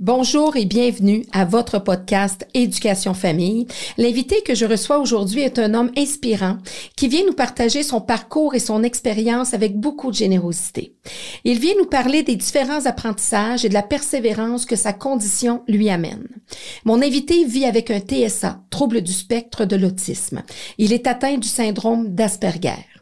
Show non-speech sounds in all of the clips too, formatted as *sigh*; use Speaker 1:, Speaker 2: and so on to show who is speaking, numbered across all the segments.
Speaker 1: Bonjour et bienvenue à votre podcast Éducation Famille. L'invité que je reçois aujourd'hui est un homme inspirant qui vient nous partager son parcours et son expérience avec beaucoup de générosité. Il vient nous parler des différents apprentissages et de la persévérance que sa condition lui amène. Mon invité vit avec un TSA, trouble du spectre de l'autisme. Il est atteint du syndrome d'Asperger.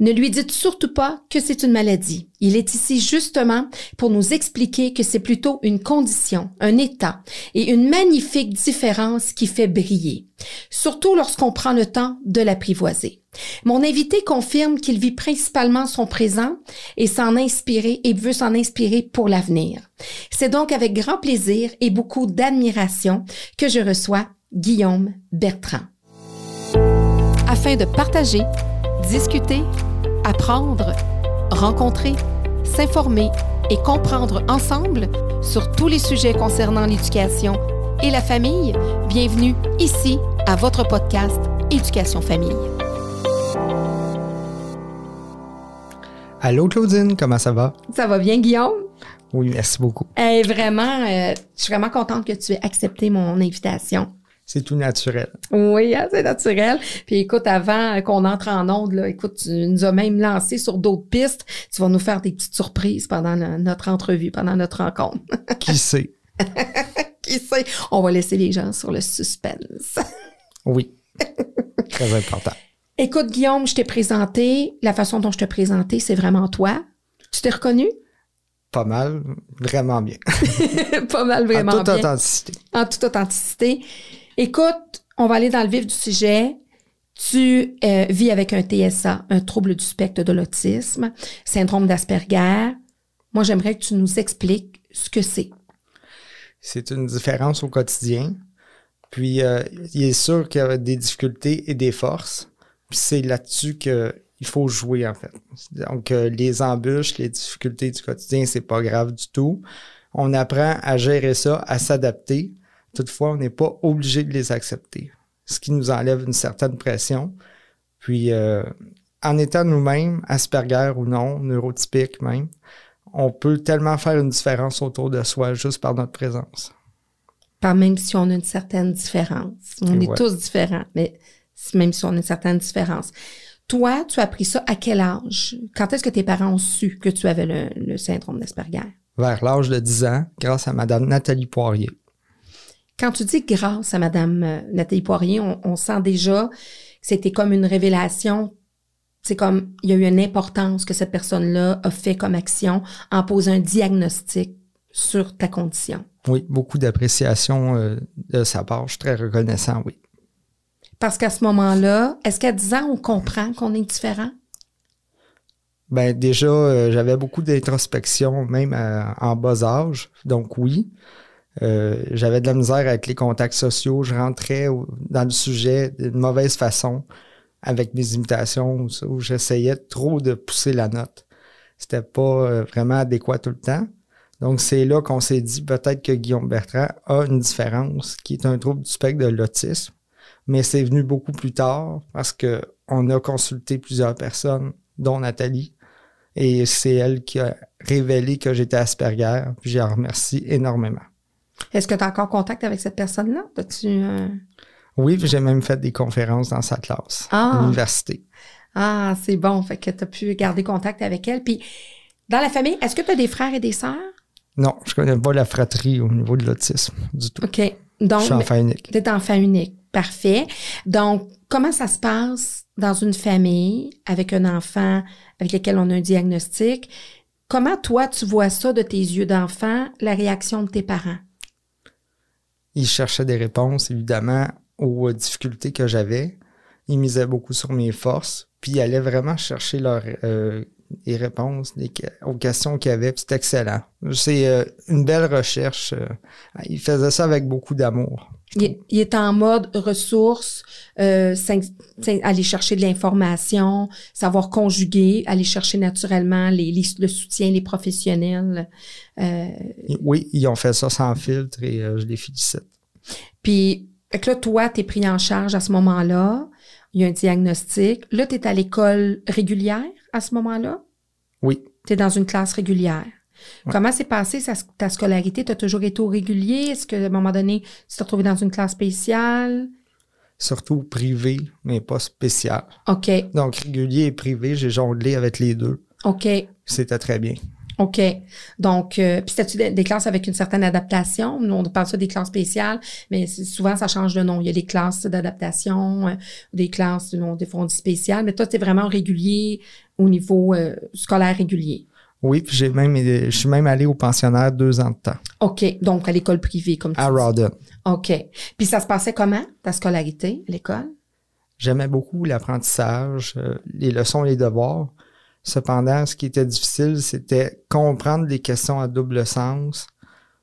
Speaker 1: Ne lui dites surtout pas que c'est une maladie. Il est ici justement pour nous expliquer que c'est plutôt une condition, un état et une magnifique différence qui fait briller, surtout lorsqu'on prend le temps de l'apprivoiser. Mon invité confirme qu'il vit principalement son présent et s'en et veut s'en inspirer pour l'avenir. C'est donc avec grand plaisir et beaucoup d'admiration que je reçois Guillaume Bertrand. Afin de partager discuter, apprendre, rencontrer, s'informer et comprendre ensemble sur tous les sujets concernant l'éducation et la famille, bienvenue ici à votre podcast Éducation Famille.
Speaker 2: Allô Claudine, comment ça va?
Speaker 1: Ça va bien Guillaume?
Speaker 2: Oui, merci beaucoup.
Speaker 1: vraiment, euh, je suis vraiment contente que tu aies accepté mon invitation
Speaker 2: c'est tout naturel.
Speaker 1: Oui, hein, c'est naturel. Puis écoute, avant qu'on entre en onde, là, écoute, tu nous as même lancé sur d'autres pistes. Tu vas nous faire des petites surprises pendant notre entrevue, pendant notre rencontre. *laughs*
Speaker 2: Qui sait? *laughs*
Speaker 1: Qui sait? On va laisser les gens sur le suspense. *laughs*
Speaker 2: oui. Très important.
Speaker 1: Écoute, Guillaume, je t'ai présenté. La façon dont je t'ai présenté, c'est vraiment toi. Tu t'es reconnu?
Speaker 2: Pas mal, vraiment bien.
Speaker 1: pas mal, vraiment bien.
Speaker 2: En toute authenticité.
Speaker 1: En toute authenticité. Écoute, on va aller dans le vif du sujet. Tu euh, vis avec un TSA, un trouble du spectre de l'autisme, syndrome d'Asperger. Moi, j'aimerais que tu nous expliques ce que c'est.
Speaker 2: C'est une différence au quotidien. Puis, euh, il est sûr qu'il y a des difficultés et des forces. Puis, c'est là-dessus qu'il faut jouer, en fait. Donc, euh, les embûches, les difficultés du quotidien, c'est pas grave du tout. On apprend à gérer ça, à s'adapter. Toutefois, on n'est pas obligé de les accepter, ce qui nous enlève une certaine pression. Puis, euh, en étant nous-mêmes, Asperger ou non, neurotypique même, on peut tellement faire une différence autour de soi juste par notre présence.
Speaker 1: Pas même si on a une certaine différence. On est tous différents, mais même si on a une certaine différence. Toi, tu as appris ça à quel âge? Quand est-ce que tes parents ont su que tu avais le, le syndrome d'Asperger?
Speaker 2: Vers l'âge de 10 ans, grâce à Madame Nathalie Poirier.
Speaker 1: Quand tu dis grâce à Madame euh, Nathalie Poirier, on, sent déjà que c'était comme une révélation. C'est comme il y a eu une importance que cette personne-là a fait comme action en posant un diagnostic sur ta condition.
Speaker 2: Oui, beaucoup d'appréciation euh, de sa part. Je suis très reconnaissant, oui.
Speaker 1: Parce qu'à ce moment-là, est-ce qu'à 10 ans, on comprend qu'on est différent?
Speaker 2: Ben déjà, euh, j'avais beaucoup d'introspection, même en bas âge. Donc oui. Euh, j'avais de la misère avec les contacts sociaux. Je rentrais dans le sujet d'une mauvaise façon avec mes imitations où, j'essayais trop de pousser la note. C'était pas euh, vraiment adéquat tout le temps. Donc, c'est là qu'on s'est dit peut-être que Guillaume Bertrand a une différence qui est un trouble du spectre de l'autisme. Mais c'est venu beaucoup plus tard parce que on a consulté plusieurs personnes, dont Nathalie. Et c'est elle qui a révélé que j'étais Asperger. Puis j'ai remercie énormément.
Speaker 1: Est-ce que tu as encore contact avec cette personne-là? Euh,
Speaker 2: oui, j'ai même fait des conférences dans sa classe à ah. l'université.
Speaker 1: Ah, c'est bon. Fait que tu as pu garder contact avec elle. Puis, dans la famille, est-ce que tu as des frères et des sœurs?
Speaker 2: Non, je connais pas la fratrie au niveau de l'autisme du tout.
Speaker 1: OK. Donc,
Speaker 2: je suis enfant unique.
Speaker 1: Tu es enfant unique. Parfait. Donc, comment ça se passe dans une famille avec un enfant avec lequel on a un diagnostic? Comment toi, tu vois ça de tes yeux d'enfant, la réaction de tes parents?
Speaker 2: Il cherchait des réponses, évidemment, aux difficultés que j'avais. Il misait beaucoup sur mes forces, puis il allait vraiment chercher leurs euh, les réponses aux questions qu'il avait. C'est excellent. C'est euh, une belle recherche. Euh, il faisait ça avec beaucoup d'amour.
Speaker 1: Il, est en mode ressources, aller chercher de l'information, savoir conjuguer, aller chercher naturellement les, le soutien, les professionnels.
Speaker 2: oui, ils ont fait ça sans filtre et je les félicite.
Speaker 1: Puis, là, toi, tu es pris en charge à ce moment-là. Il y a un diagnostic. Là, tu es à l'école régulière à ce moment-là?
Speaker 2: Oui.
Speaker 1: Tu es dans une classe régulière. Comment s'est passée ta scolarité? Tu as toujours été au régulier? Est-ce qu'à un moment donné, tu t'es retrouvé dans une classe spéciale?
Speaker 2: Surtout privé, mais pas spécial.
Speaker 1: OK.
Speaker 2: Donc, régulier et privé, j'ai jonglé avec les deux.
Speaker 1: OK.
Speaker 2: C'était très bien.
Speaker 1: OK. Donc, euh, puis c'était-tu des, classes avec une certaine adaptation? Nous, on parle ça des classes spéciales, mais souvent, ça change de nom. Il y a des classes d'adaptation, euh, des classes, des fonds spéciales, mais toi, tu es vraiment régulier au niveau euh, scolaire régulier.
Speaker 2: Oui, puis j'ai même, je suis même allé au pensionnaire deux ans de temps.
Speaker 1: OK. Donc, à l'école privée, comme tu
Speaker 2: À Rawdon.
Speaker 1: OK. Puis ça se passait comment, ta scolarité à l'école?
Speaker 2: J'aimais beaucoup l'apprentissage, les leçons et les devoirs. Cependant, ce qui était difficile, c'était comprendre des questions à double sens,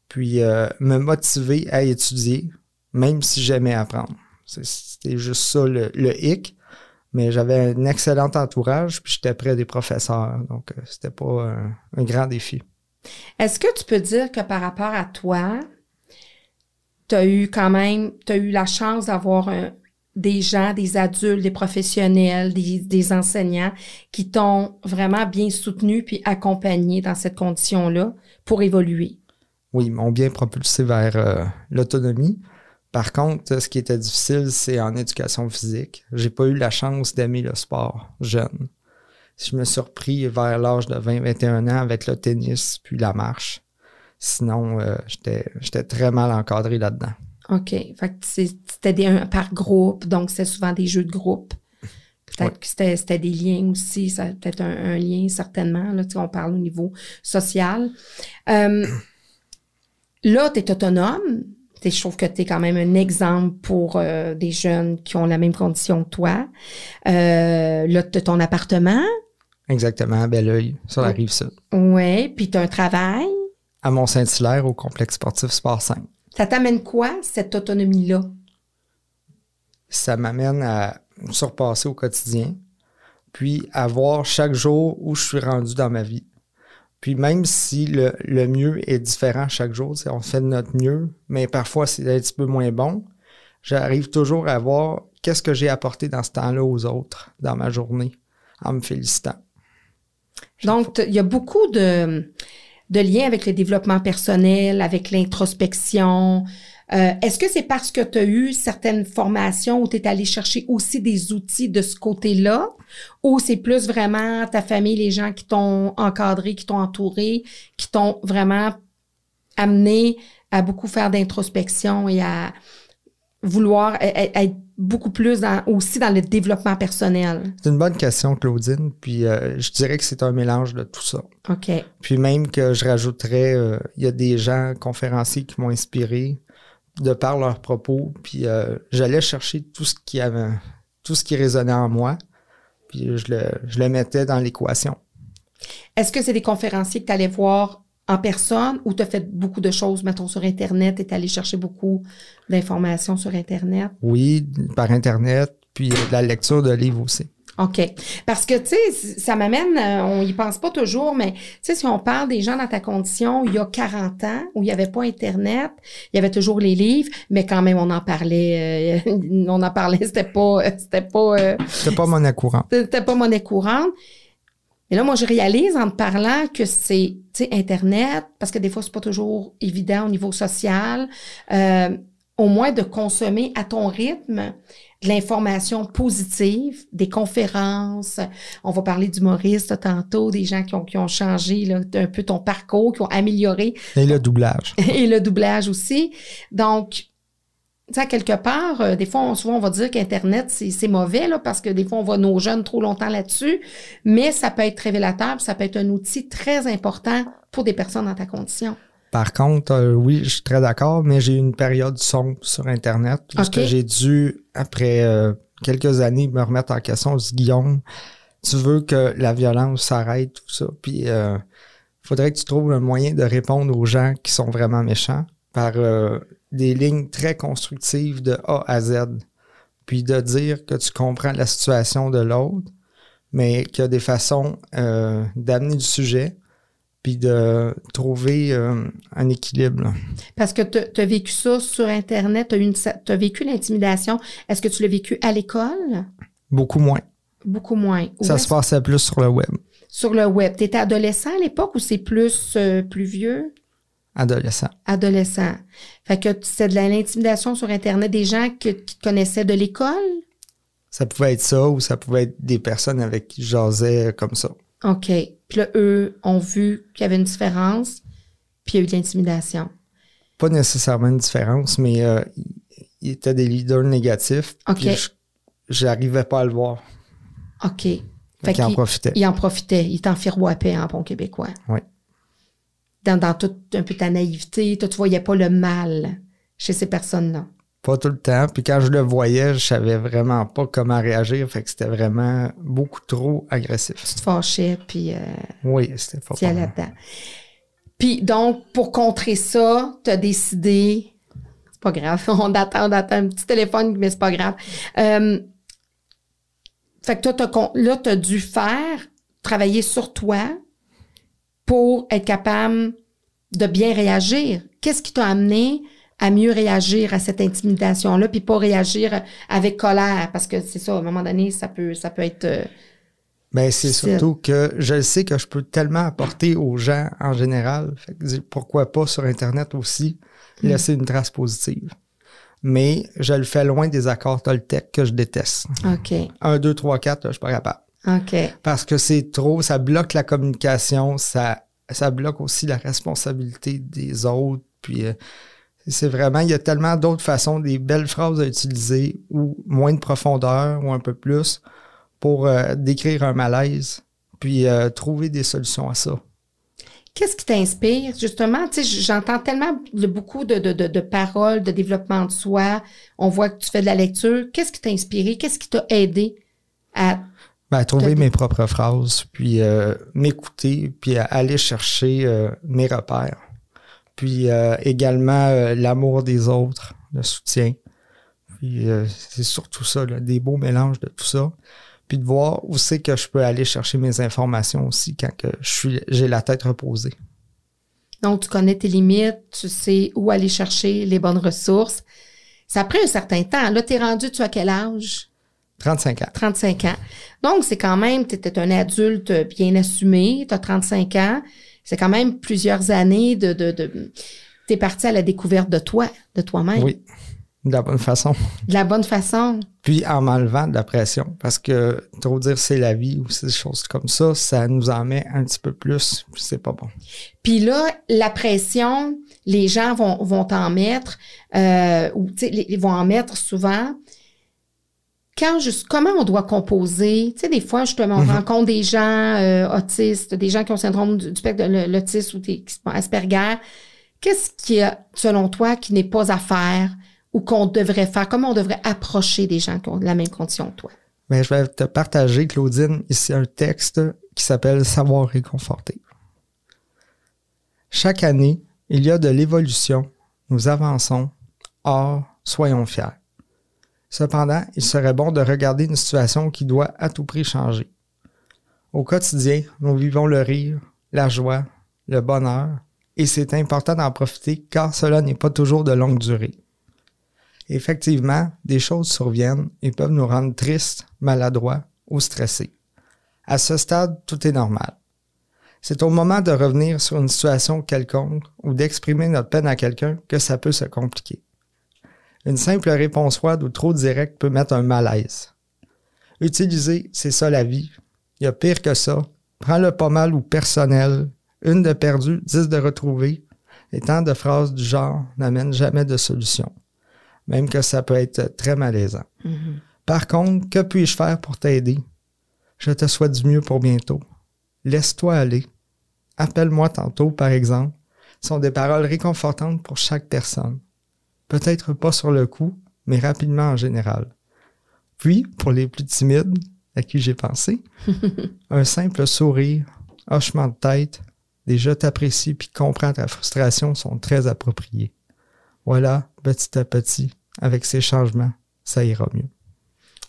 Speaker 2: puis euh, me motiver à étudier, même si j'aimais apprendre. C'était juste ça le, hic. Mais j'avais un excellent entourage, puis j'étais près des professeurs. Donc, euh, c'était pas un, grand défi.
Speaker 1: Est-ce que tu peux dire que par rapport à toi, tu as eu quand même, tu as eu la chance d'avoir un, des gens, des adultes, des professionnels, des, enseignants qui t'ont vraiment bien soutenu puis accompagné dans cette condition-là pour évoluer.
Speaker 2: Oui, ils m'ont bien propulsé vers euh, l'autonomie. Par contre, ce qui était difficile, c'est en éducation physique. J'ai pas eu la chance d'aimer le sport jeune. Je me suis repris vers l'âge de 20-21 ans avec le tennis puis la marche. Sinon, euh, j'étais très mal encadré là-dedans.
Speaker 1: OK. Fait que c'était des, par groupe, donc c'est souvent des jeux de groupe. Peut-être que c'était des liens aussi, ça peut-être un, lien certainement. Là, on parle au niveau social. Euh, là, tu es autonome. Je trouve que tu es quand même un exemple pour euh, des jeunes qui ont la même condition que toi. Euh, là, tu as ton appartement.
Speaker 2: Exactement, à Belleuil, sur la rive sud.
Speaker 1: Oui, puis tu as un travail.
Speaker 2: À Mont-Saint-Hilaire, au complexe sportif Sport 5.
Speaker 1: Ça t'amène quoi, cette autonomie-là?
Speaker 2: Ça m'amène à surpasser au quotidien, puis à voir chaque jour où je suis rendu dans ma vie. Puis même si le, mieux est différent chaque jour, on fait de notre mieux, mais parfois c'est un petit peu moins bon, j'arrive toujours à voir qu'est-ce que j'ai apporté dans ce temps-là aux autres dans ma journée en me félicitant.
Speaker 1: Donc, il y a beaucoup de, de lien avec le développement personnel, avec l'introspection. Euh, est-ce que c'est parce que tu as eu certaines formations où tu es allé chercher aussi des outils de ce côté-là? Ou c'est plus vraiment ta famille, les gens qui t'ont encadré, qui t'ont entouré, qui t'ont vraiment amené à beaucoup faire d'introspection et à vouloir être beaucoup plus aussi dans le développement personnel?
Speaker 2: C'est une bonne question, Claudine. Puis euh, je dirais que c'est un mélange de tout ça.
Speaker 1: OK.
Speaker 2: Puis même que je rajouterais, euh, il y a des gens conférenciers qui m'ont inspiré de par leurs propos. Puis euh, j'allais chercher tout ce qui avait, tout ce qui résonnait en moi. Puis je le, je le mettais dans l'équation.
Speaker 1: Est-ce que c'est des conférenciers que tu allais voir en personne ou tu as fait beaucoup de choses, mettons, sur Internet et tu allé chercher beaucoup d'informations sur Internet?
Speaker 2: Oui, par Internet, puis de la lecture de livres aussi.
Speaker 1: OK. Parce que, tu sais, ça m'amène, euh, on y pense pas toujours, mais tu sais, si on parle des gens dans ta condition il y a 40 ans, où il y avait pas Internet, il y avait toujours les livres, mais quand même, on en parlait, euh, *laughs* on en parlait, c'était pas, c'était pas...
Speaker 2: Euh, c'était pas monnaie courante.
Speaker 1: C'était pas monnaie courante. Et là, moi, je réalise en te parlant que c'est, tu sais, Internet, parce que des fois, c'est pas toujours évident au niveau social, euh, au moins de consommer à ton rythme de l'information positive, des conférences. On va parler d'humoristes tantôt, des gens qui ont, qui ont changé là, un peu ton parcours, qui ont amélioré.
Speaker 2: Et le doublage. *laughs*
Speaker 1: Et le doublage aussi. Donc, sais, quelque part, euh, des fois, on, souvent, on va dire qu'Internet, c'est mauvais, là, parce que des fois, on voit nos jeunes trop longtemps là-dessus, mais ça peut être révélateur, ça peut être un outil très important pour des personnes dans ta condition.
Speaker 2: Par contre, euh, oui, je suis très d'accord, mais j'ai eu une période sombre sur Internet parce que j'ai dû, après euh, quelques années, me remettre en question. Je dis, Guillaume, tu veux que la violence s'arrête, tout ça. Puis, il faudrait que tu trouves un moyen de répondre aux gens qui sont vraiment méchants par des lignes très constructives de A à Z, puis de dire que tu comprends la situation de l'autre, mais qu'il y a des façons euh, d'amener du sujet, puis de trouver euh, un équilibre.
Speaker 1: Parce que tu as vécu ça sur Internet, tu as, vécu l'intimidation. Est-ce que tu l'as vécu à l'école?
Speaker 2: Beaucoup moins.
Speaker 1: Beaucoup moins.
Speaker 2: ça se passait plus sur le web.
Speaker 1: sur le web. Tu étais adolescent à l'époque ou c'est plus, euh, plus vieux?
Speaker 2: Adolescent.
Speaker 1: Adolescent. Fait que c'est de l'intimidation sur Internet des gens que, qui te connaissaient de l'école?
Speaker 2: Ça pouvait être ça ou ça pouvait être des personnes avec qui je jasais comme ça.
Speaker 1: OK. Puis là, eux ont vu qu'il y avait une différence, puis il y a eu de l'intimidation.
Speaker 2: Pas nécessairement une différence, mais euh, ils étaient des leaders négatifs.
Speaker 1: OK.
Speaker 2: J'arrivais pas à le voir.
Speaker 1: OK.
Speaker 2: Fait en profitaient.
Speaker 1: il en profitait. Il t'en firouapait en bon québécois.
Speaker 2: Oui.
Speaker 1: Dans, dans toute un peu ta naïveté, toi, tu voyais pas le mal chez ces personnes-là.
Speaker 2: Pas tout le temps. Puis quand je le voyais, je savais vraiment pas comment réagir. Fait que c'était vraiment beaucoup trop agressif.
Speaker 1: Tu te fâchais, puis euh,
Speaker 2: Oui, c'était pas
Speaker 1: tu là-dedans. Puis donc, pour contrer ça, tu as décidé... C'est pas grave, *laughs* on attend, on attend un petit téléphone, mais c'est pas grave. Euh, fait que toi, t'as là, tu as dû faire, travailler sur toi pour être capable de bien réagir. Qu'est-ce qui t'a amené à mieux réagir à cette intimidation-là, puis pas réagir avec colère? Parce que c'est ça, à un moment donné, ça peut, ça peut être... euh,
Speaker 2: Mais c'est
Speaker 1: Difficile.
Speaker 2: surtout que je sais que je peux tellement apporter aux gens en général. Fait que dis- pourquoi pas sur Internet aussi
Speaker 1: Mm.
Speaker 2: laisser une trace positive. Mais je le fais loin des accords Toltec que je déteste.
Speaker 1: OK,
Speaker 2: 1, 2, 3, 4, je suis pas capable.
Speaker 1: OK.
Speaker 2: Parce que c'est trop, ça bloque la communication, ça, ça bloque aussi la responsabilité des autres. Puis euh, c'est vraiment, il y a tellement d'autres façons, des belles phrases à utiliser ou moins de profondeur ou un peu plus pour euh, décrire un malaise, puis euh, trouver des solutions à ça.
Speaker 1: Qu'est-ce qui t'inspire? Justement, tu sais, j'entends tellement de- beaucoup de, de, de, de paroles, de développement de soi. On voit que tu fais de la lecture. Qu'est-ce qui t'a inspiré? Qu'est-ce qui t'a aidé à...
Speaker 2: Ben, trouver mes propres phrases, puis euh, m'écouter, puis à aller chercher euh, mes repères. Puis euh, également euh, l'amour des autres, le soutien. Puis euh, c'est surtout ça, là, des beaux mélanges de tout ça. Puis de voir où c'est que je peux aller chercher mes informations aussi quand que je suis j'ai la tête reposée.
Speaker 1: Donc, tu connais tes limites, tu sais où aller chercher les bonnes ressources. Ça a pris un certain temps. Là, t'es rendu, tu as quel âge?
Speaker 2: 35 ans.
Speaker 1: 35 ans. Donc, c'est quand même, tu étais un adulte bien assumé, tu as 35 ans. C'est quand même plusieurs années de... de, de tu es parti à la découverte de toi, de toi-même.
Speaker 2: Oui, de la bonne façon.
Speaker 1: De la bonne façon.
Speaker 2: Puis en m'enlevant de la pression, parce que trop dire c'est la vie ou ces choses comme ça, ça nous en met un petit peu plus, puis c'est pas bon.
Speaker 1: Puis là, la pression, les gens vont, vont en mettre, euh, ou tu sais, les- ils vont en mettre souvent. Quand comment on doit composer? Tu sais, des fois, justement, on
Speaker 2: Mhm.
Speaker 1: rencontre des gens euh, autistes, des gens qui ont le syndrome du, spectre de l'autisme ou des, qui sont Asperger. Qu'est-ce qui a, selon toi, qui n'est pas à faire ou qu'on devrait faire? Comment on devrait approcher des gens qui ont la même condition que toi?
Speaker 2: Mais je vais te partager, Claudine, ici un texte qui s'appelle Savoir réconforter. Chaque année, il y a de l'évolution. Nous avançons. Or, soyons fiers. Cependant, il serait bon de regarder une situation qui doit à tout prix changer. Au quotidien, nous vivons le rire, la joie, le bonheur, et c'est important d'en profiter car cela n'est pas toujours de longue durée. Effectivement, des choses surviennent et peuvent nous rendre tristes, maladroits ou stressés. À ce stade, tout est normal. C'est au moment de revenir sur une situation quelconque ou d'exprimer notre peine à quelqu'un que ça peut se compliquer. Une simple réponse froide ou trop directe peut mettre un malaise. Utiliser, c'est ça la vie. Il y a pire que ça. Prends-le pas mal ou personnel. Une de perdue, dix de retrouvée. Et tant de phrases du genre n'amènent jamais de solution. Même que ça peut être très malaisant. Par contre, que puis-je faire pour t'aider? Je te souhaite du mieux pour bientôt. Laisse-toi aller. Appelle-moi tantôt, par exemple, sont des paroles réconfortantes pour chaque personne. Peut-être pas sur le coup, mais rapidement en général. Puis, pour les plus timides, à qui j'ai pensé, *laughs* un simple sourire, hochement de tête, des je t'apprécie puis comprends ta frustration sont très appropriés. Voilà, petit à petit, avec ces changements, ça ira mieux.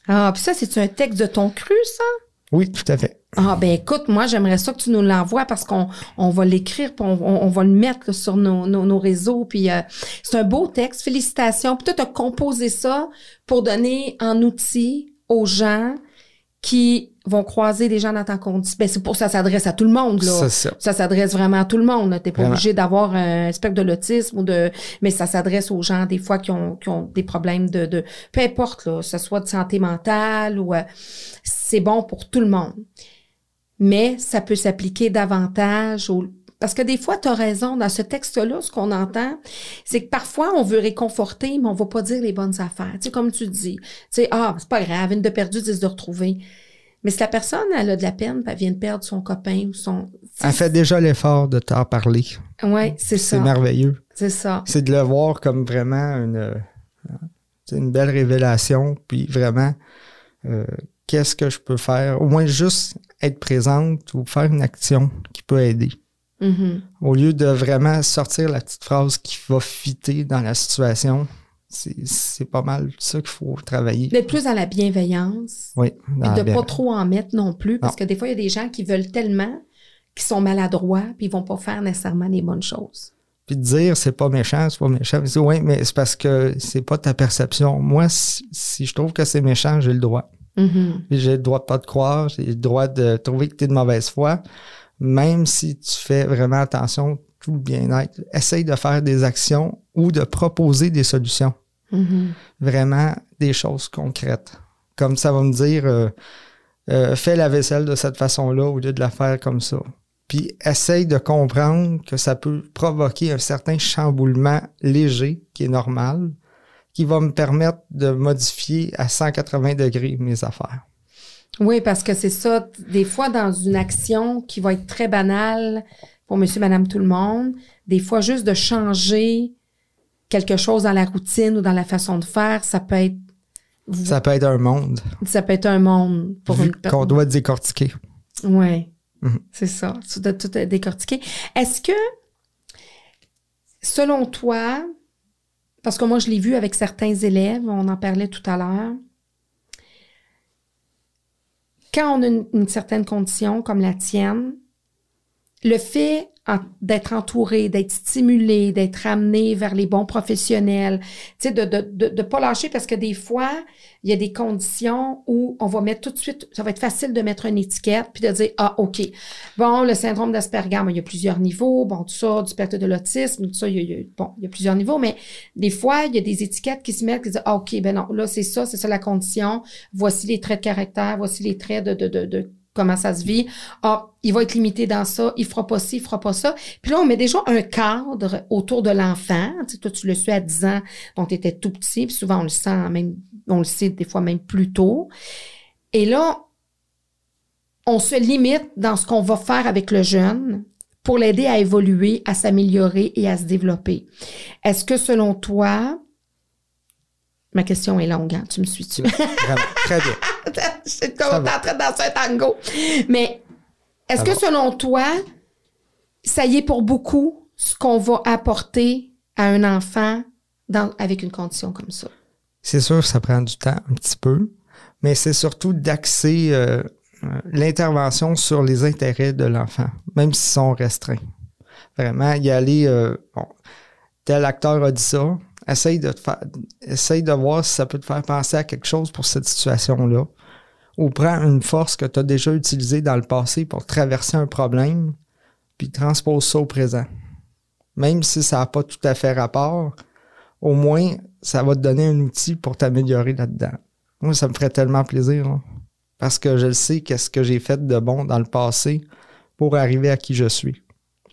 Speaker 1: Ah, puis ça, c'est un texte de ton cru, ça?
Speaker 2: Oui, tout à fait.
Speaker 1: Ah ben écoute, moi j'aimerais ça que tu nous l'envoies parce qu'on on va l'écrire puis on, on- on va le mettre là, sur nos, nos, nos réseaux puis euh, c'est un beau texte, félicitations. Puis toi tu as composé ça pour donner en outil aux gens qui vont croiser des gens dans ta condition. Ben, c'est pour ça, ça s'adresse à tout le monde, là.
Speaker 2: C'est ça.
Speaker 1: Ça s'adresse vraiment à tout le monde. T'es pas
Speaker 2: Vraiment.
Speaker 1: obligé d'avoir un spectre de l'autisme ou de, mais ça s'adresse aux gens, des fois, qui ont, qui ont des problèmes de, de, peu importe, là, que ce soit de santé mentale ou, euh, c'est bon pour tout le monde. Mais ça peut s'appliquer davantage au, parce que des fois, tu as raison, dans ce texte-là, ce qu'on entend, c'est que parfois, on veut réconforter, mais on va pas dire les bonnes affaires. Tu sais, comme tu dis, tu sais, ah, c'est pas grave, une de perdue, dix de retrouvée. Mais si la personne, elle a de la peine, elle vient de perdre son copain ou son...
Speaker 2: Elle fait déjà l'effort de t'en parler.
Speaker 1: Ouais, c'est
Speaker 2: C'est
Speaker 1: ça.
Speaker 2: merveilleux.
Speaker 1: C'est ça.
Speaker 2: C'est de le voir comme vraiment une, euh, c'est une belle révélation, puis vraiment, euh, qu'est-ce que je peux faire? Au moins juste être présente ou faire une action qui peut aider.
Speaker 1: Mhm.
Speaker 2: Au lieu de vraiment sortir la petite phrase qui va fitter dans la situation, c'est c'est pas mal ça qu'il faut travailler.
Speaker 1: D'être plus dans la bienveillance.
Speaker 2: Oui, dans
Speaker 1: Et de pas
Speaker 2: bien-
Speaker 1: trop en mettre non plus, parce
Speaker 2: Non.
Speaker 1: que des fois, il y a des gens qui veulent tellement qu'ils sont maladroits, puis ils vont pas faire nécessairement les bonnes choses.
Speaker 2: Puis de dire c'est pas méchant, c'est pas méchant. Mais c'est, ouais, mais c'est parce que c'est pas ta perception. Moi, si, si je trouve que c'est méchant, j'ai le droit.
Speaker 1: Mhm.
Speaker 2: Puis J'ai le droit de pas te croire, j'ai le droit de trouver que tu es de mauvaise foi. Même si tu fais vraiment attention, tout le bien-être, essaye de faire des actions ou de proposer des solutions.
Speaker 1: Mhm.
Speaker 2: Vraiment des choses concrètes. Comme ça va me dire, euh, euh, fais la vaisselle de cette façon-là au lieu de la faire comme ça. Puis essaye de comprendre que ça peut provoquer un certain chamboulement léger, qui est normal, qui va me permettre de modifier à 180 degrés mes affaires.
Speaker 1: Oui, parce que c'est ça. Des fois, dans une action qui va être très banale pour monsieur, madame, tout le monde, des fois, juste de changer quelque chose dans la routine ou dans la façon de faire, ça peut être,
Speaker 2: Ça peut être un monde
Speaker 1: ça peut être un monde pour
Speaker 2: vu
Speaker 1: une
Speaker 2: qu'on doit décortiquer.
Speaker 1: Oui,
Speaker 2: Mhm.
Speaker 1: c'est ça. Dois tout décortiquer. Est-ce que, selon toi, parce que moi, je l'ai vu avec certains élèves, on en parlait tout à l'heure, quand on a une, certaine condition comme la tienne, le fait d'être entouré, d'être stimulé, d'être amené vers les bons professionnels, tu sais, de de, de, de pas lâcher parce que des fois, il y a des conditions où on va mettre tout de suite, ça va être facile de mettre une étiquette puis de dire, ah, OK, bon, le syndrome d'Asperger, bon, il y a plusieurs niveaux, bon, tout ça, du spectre de l'autisme, tout ça, il y, a, il y a- bon, il y a plusieurs niveaux, mais des fois, il y a des étiquettes qui se mettent, qui disent, ah, OK, ben non, là, c'est ça, c'est ça la condition, voici les traits de caractère, voici les traits de, de, de, de comment ça se vit. Ah, il va être limité dans ça, il fera pas ci, il fera pas ça. Puis là, on met déjà un cadre autour de l'enfant. Tu sais, toi, tu le suis à 10 ans, donc tu étais tout petit, puis souvent on le sent même, on le sait des fois même plus tôt. Et là, on se limite dans ce qu'on va faire avec le jeune pour l'aider à évoluer, à s'améliorer et à se développer. Est-ce que selon toi, ma question est longue, hein, tu me suis-tu?
Speaker 2: Très bien. *laughs* *laughs*
Speaker 1: Je suis
Speaker 2: Ça
Speaker 1: comme en train de danser un tango. Mais est-ce que
Speaker 2: va.
Speaker 1: selon toi, ça y est pour beaucoup ce qu'on va apporter à un enfant dans, avec une condition comme ça?
Speaker 2: C'est sûr que ça prend du temps un petit peu, mais c'est surtout d'axer euh, euh, l'intervention sur les intérêts de l'enfant, même s'ils sont restreints. Vraiment, y aller, euh, bon, tel acteur a dit ça, essaye de, te faire, essaye de voir si ça peut te faire penser à quelque chose pour cette situation-là. Ou prends une force que tu as déjà utilisée dans le passé pour traverser un problème, puis transpose ça au présent. Même si ça n'a pas tout à fait rapport, au moins, ça va te donner un outil pour t'améliorer là-dedans. Moi, ça me ferait tellement plaisir, là. parce que je le sais qu'est-ce que j'ai fait de bon dans le passé pour arriver à qui je suis.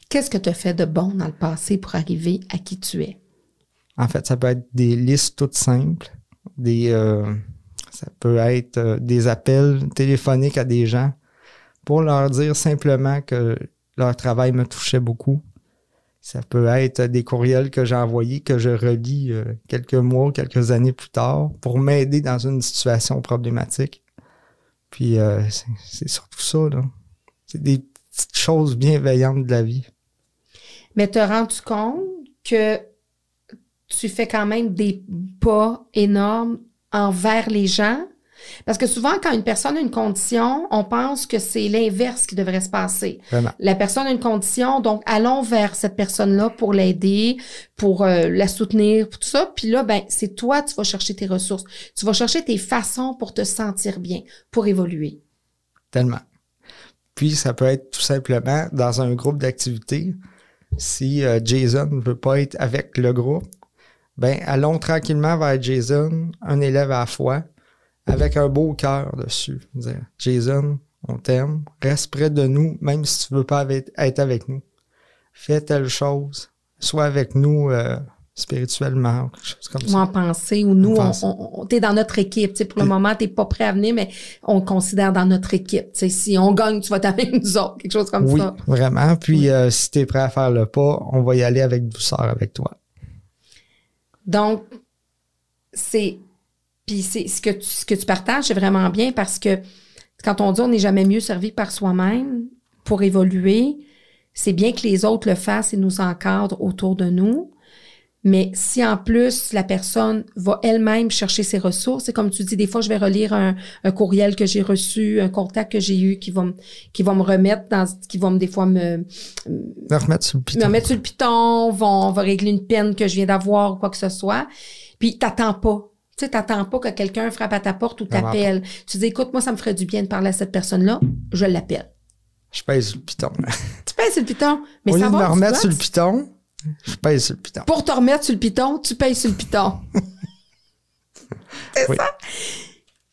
Speaker 1: Qu'est-ce que tu as fait de bon dans le passé pour arriver à qui tu es?
Speaker 2: En fait, ça peut être des listes toutes simples, des, euh, ça peut être euh, des appels téléphoniques à des gens pour leur dire simplement que leur travail me touchait beaucoup. Ça peut être des courriels que j'ai envoyés que je relis euh, quelques mois, quelques années plus tard pour m'aider dans une situation problématique. Puis euh, c'est surtout ça, là. C'est des petites choses bienveillantes de la vie.
Speaker 1: Mais te rends-tu compte que tu fais quand même des pas énormes envers les gens? Parce que souvent, quand une personne a une condition, on pense que c'est l'inverse qui devrait se passer.
Speaker 2: Vraiment.
Speaker 1: La personne a une condition, donc allons vers cette personne-là pour l'aider, pour euh, la soutenir, pour tout ça. Puis là, ben, c'est toi, tu vas chercher tes ressources. Tu vas chercher tes façons pour te sentir bien, pour évoluer.
Speaker 2: Tellement. Puis, ça peut être tout simplement dans un groupe d'activités. Si euh, Jason ne veut pas être avec le groupe, ben, allons tranquillement vers Jason, un élève à la fois, avec un beau cœur dessus. Dire, Jason, on t'aime, reste près de nous, même si tu veux pas être avec nous. Fais telle chose, sois avec nous euh, spirituellement, quelque chose comme ça.
Speaker 1: Ou en pensée, ou nous, on, on, t'es dans notre équipe. sais pour le moment, t'es pas prêt à venir, mais on considère dans notre équipe. sais si on gagne, tu vas t'amener nous autres, quelque chose comme ça.
Speaker 2: Oui, vraiment. Puis euh, si tu es prêt à faire le pas, on va y aller avec douceur avec toi.
Speaker 1: Donc, c'est. Puis c'est ce que tu, ce que tu partages, c'est vraiment bien parce que quand on dit on n'est jamais mieux servi par soi-même pour évoluer, c'est bien que les autres le fassent et nous encadrent autour de nous. Mais si en plus la personne va elle-même chercher ses ressources, c'est comme tu dis, des fois je vais relire un, courriel que j'ai reçu, un contact que j'ai eu qui va me qui va me remettre dans qui va me des fois me
Speaker 2: me remettre sur le piton,
Speaker 1: me remettre sur le piton, vont va régler une peine que je viens d'avoir ou quoi que ce soit. Puis t'attends pas. Tu sais, t'attends pas que quelqu'un frappe à ta porte ou t'appelle. Tu dis, écoute, moi, ça me ferait du bien de parler à cette personne-là. Je l'appelle.
Speaker 2: Je pèse sur le piton.
Speaker 1: tu pèses sur le piton.
Speaker 2: Mais Au lieu de me remettre sur le piton, je pèse sur le piton.
Speaker 1: Pour te remettre sur le piton, tu pèses sur le piton. *laughs* c'est ça?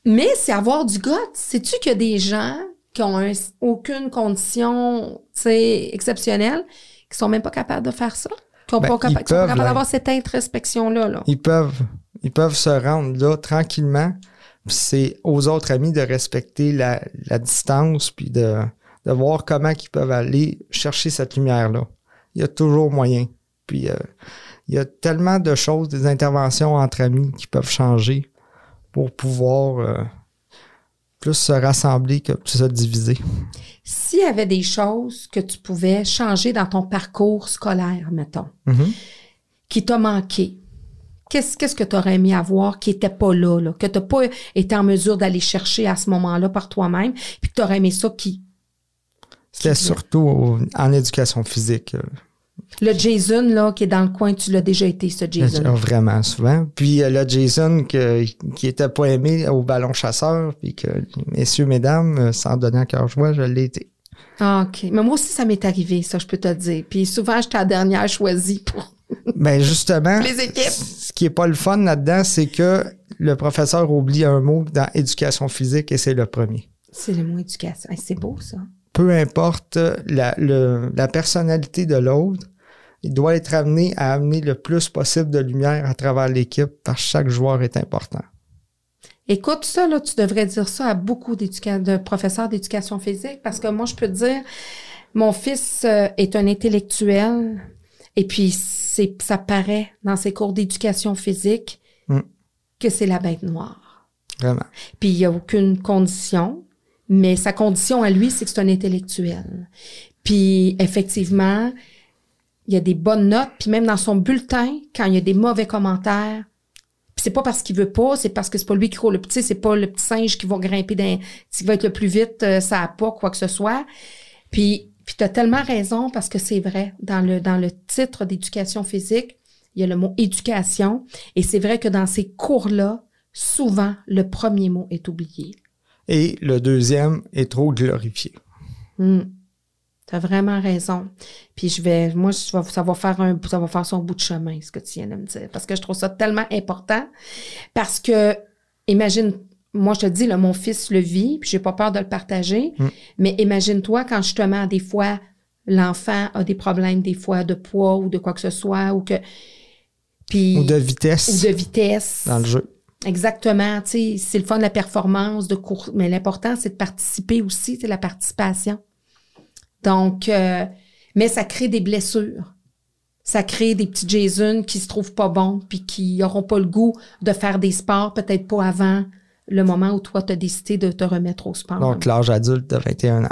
Speaker 1: Mais c'est avoir du goût. Sais-tu qu'il y a des gens qui ont aucune condition exceptionnelle, qui sont même pas capables de faire ça? Qui sont ben, pas, sont capables d'avoir cette introspection-là. Là.
Speaker 2: Ils peuvent. Ils peuvent se rendre là tranquillement. C'est aux autres amis de respecter la, distance puis de, de voir comment ils peuvent aller chercher cette lumière-là. Il y a toujours moyen. Puis euh, il y a tellement de choses, des interventions entre amis qui peuvent changer pour pouvoir euh, plus se rassembler que se diviser.
Speaker 1: S'il y avait des choses que tu pouvais changer dans ton parcours scolaire, mettons,
Speaker 2: mm-hmm.
Speaker 1: qui t'a manqué, qu'est-ce, qu'est-ce que tu aurais aimé avoir qui n'était pas là, là que tu n'as pas été en mesure d'aller chercher à ce moment-là par toi-même, puis que tu aurais aimé ça qui.
Speaker 2: C'était surtout en éducation physique. Euh,
Speaker 1: le Jason, là, qui est dans le coin, tu l'as déjà été, ce Jason.
Speaker 2: Vraiment, souvent. Puis euh, le Jason qui était pas aimé au ballon chasseur, puis que, messieurs, mesdames, euh, sans donner cœur joie, je l'ai été.
Speaker 1: Ah, OK. Mais moi aussi, ça m'est arrivé, ça, je peux te dire. Puis souvent, j'étais la dernière choisie pour. *laughs*
Speaker 2: Ben justement,
Speaker 1: les équipes.
Speaker 2: ce qui est pas le fun là-dedans, c'est que le professeur oublie un mot dans éducation physique et c'est le premier.
Speaker 1: C'est le mot éducation. c'est beau, ça.
Speaker 2: Peu importe la, la personnalité de l'autre, il doit être amené à amener le plus possible de lumière à travers l'équipe parce que chaque joueur est important.
Speaker 1: Écoute, ça, là, tu devrais dire ça à beaucoup de professeurs d'éducation physique parce que moi, je peux te dire, mon fils euh, est un intellectuel et puis c'est, ça paraît dans ses cours d'éducation physique
Speaker 2: mm.
Speaker 1: que c'est la bête noire.
Speaker 2: Vraiment.
Speaker 1: Puis il n'y a aucune condition, mais sa condition à lui, c'est que c'est un intellectuel. Puis effectivement, il y a des bonnes notes, puis même dans son bulletin, quand il y a des mauvais commentaires, c'est pas parce qu'il veut pas, c'est parce que c'est pas lui qui court le petit, c'est pas le petit singe qui va grimper dans, qui va être le plus vite, euh, ça a pas quoi que ce soit. Puis, puis tu as tellement raison parce que c'est vrai. Dans le, dans le titre d'éducation physique, il y a le mot éducation. Et c'est vrai que dans ces cours-là, souvent, le premier mot est oublié.
Speaker 2: Et le deuxième est trop glorifié.
Speaker 1: Hmm. Tu as vraiment raison. Puis je vais, moi, ça va faire un, ça va faire son bout de chemin, ce que tu viens de me dire. Parce que je trouve ça tellement important. Parce que, imagine, moi, je te dis, là, mon fils le vit, puis j'ai pas peur de le partager.
Speaker 2: Mm.
Speaker 1: Mais imagine-toi quand justement, des fois, l'enfant a des problèmes, des fois, de poids ou de quoi que ce soit, ou que. Puis,
Speaker 2: ou de vitesse.
Speaker 1: Ou de vitesse.
Speaker 2: Dans le jeu.
Speaker 1: Exactement. Tu sais, c'est le fun de la performance, de cours, mais l'important, c'est de participer aussi, c'est la participation. Donc, euh, mais ça crée des blessures. Ça crée des petits Jason qui se trouvent pas bons puis qui n'auront pas le goût de faire des sports, peut-être pas avant le moment où toi, tu as décidé de te remettre au sport.
Speaker 2: Donc, l'âge adulte de 21 ans.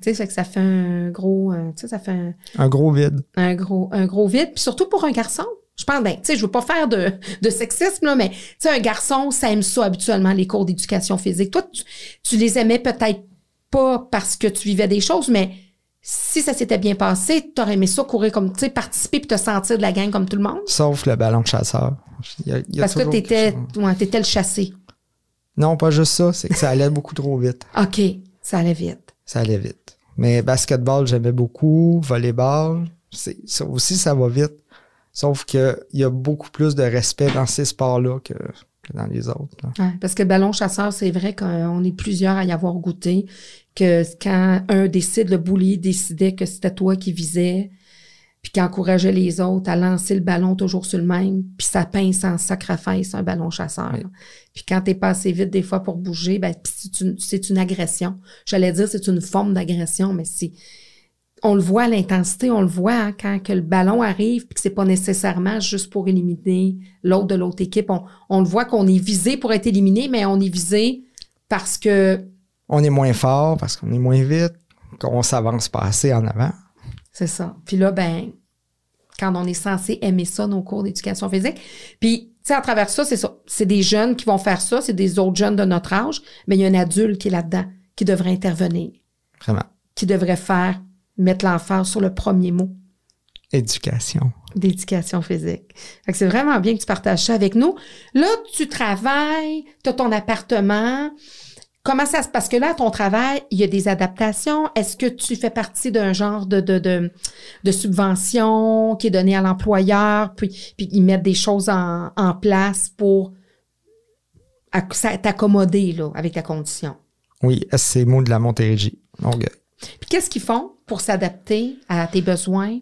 Speaker 1: Tu sais, que ça fait un gros, euh, tu sais, ça fait
Speaker 2: un, gros vide.
Speaker 1: Un gros, un gros vide, puis surtout pour un garçon. Je pense, ben, tu sais, je veux pas faire de, de sexisme, là, mais, tu sais, un garçon, ça aime ça habituellement, les cours d'éducation physique. Toi, tu, tu les aimais peut-être pas parce que tu vivais des choses, mais si ça s'était bien passé, t'aurais aimé ça courir comme, tu sais, participer puis te sentir de la gang comme tout le monde?
Speaker 2: Sauf le ballon de chasseur. Il y a- il y a
Speaker 1: Parce que t'étais, ouais, le chassé.
Speaker 2: Non, pas juste ça, c'est que ça allait beaucoup trop vite. *laughs*
Speaker 1: OK, ça allait vite.
Speaker 2: Ça allait vite. Mais basketball, j'aimais beaucoup. Volleyball, c'est, ça aussi, ça va vite. Sauf que il y a beaucoup plus de respect dans ces sports-là que, que dans les autres.
Speaker 1: Ouais, parce que le ballon chasseur, c'est vrai qu'on est plusieurs à y avoir goûté, que quand un décide, le bully décidait que c'était toi qui visais, puis qui encourageait les autres à lancer le ballon toujours sur le même, puis ça pince en sacrifice un ballon chasseur.
Speaker 2: Oui.
Speaker 1: Puis quand t'es pas assez vite des fois pour bouger, ben c'est une, c'est une agression. J'allais dire c'est une forme d'agression, mais c'est on le voit à l'intensité, on le voit hein, quand que le ballon arrive, puis que c'est pas nécessairement juste pour éliminer l'autre de l'autre équipe. On, on le voit qu'on est visé pour être éliminé, mais on est visé parce que
Speaker 2: On est moins fort parce qu'on est moins vite, qu'on s'avance pas assez en avant.
Speaker 1: c'est ça. Puis là, ben, quand on est censé aimer ça, nos cours d'éducation physique. Puis, tu sais, à travers ça, c'est ça. C'est des jeunes qui vont faire ça, c'est des autres jeunes de notre âge, mais il y a un adulte qui est là-dedans, qui devrait intervenir,
Speaker 2: Vraiment.
Speaker 1: qui devrait faire, mettre l'emphase sur le premier mot.
Speaker 2: Éducation.
Speaker 1: d'éducation physique. C'est vraiment bien que tu partages ça avec nous. Là, tu travailles, tu as ton appartement. Comment ça se passe? Parce que là, à ton travail, il y a des adaptations. Est-ce que tu fais partie d'un genre de, de, de, de subvention qui est donnée à l'employeur, puis, puis ils mettent des choses en, en place pour t'accommoder là, avec ta condition?
Speaker 2: Oui, SC mot de la Montérégie.
Speaker 1: Puis qu'est-ce qu'ils font pour s'adapter à tes besoins?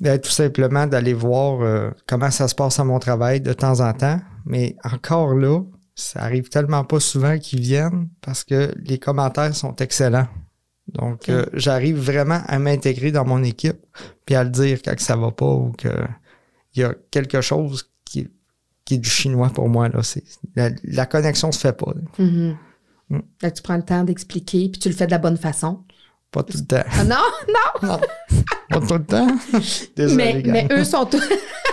Speaker 2: Ben, tout simplement d'aller voir euh, comment ça se passe à mon travail de temps en temps. Mais encore là, ça arrive tellement pas souvent qu'ils viennent parce que les commentaires sont excellents. Donc, euh, j'arrive vraiment à m'intégrer dans mon équipe puis à le dire quand ça va pas ou que il y a quelque chose qui, qui est du chinois pour moi. Là. La, la connexion se fait pas. là.
Speaker 1: Mhm.
Speaker 2: Mm.
Speaker 1: Tu prends le temps d'expliquer, puis tu le fais de la bonne façon.
Speaker 2: Pas tout le temps.
Speaker 1: Ah *laughs* non, non!
Speaker 2: Pas tout le temps. Désolé,
Speaker 1: mais, eux sont tout-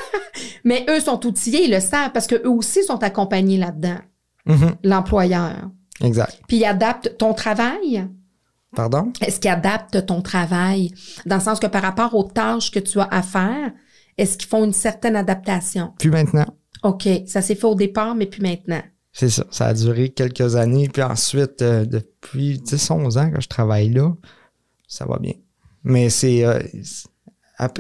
Speaker 1: *laughs* mais eux sont outillés, ils le savent, parce qu'eux aussi sont accompagnés là-dedans,
Speaker 2: Mhm,
Speaker 1: l'employeur.
Speaker 2: Exact.
Speaker 1: Puis ils adaptent ton travail.
Speaker 2: Pardon?
Speaker 1: Est-ce qu'ils adaptent ton travail? Dans le sens que par rapport aux tâches que tu as à faire, est-ce qu'ils font une certaine adaptation?
Speaker 2: Puis maintenant,
Speaker 1: OK, ça s'est fait au départ, mais puis maintenant.
Speaker 2: C'est ça. Ça a duré quelques années. Puis ensuite, euh, depuis 10, 11 ans que je travaille là, ça va bien. Mais c'est. euh,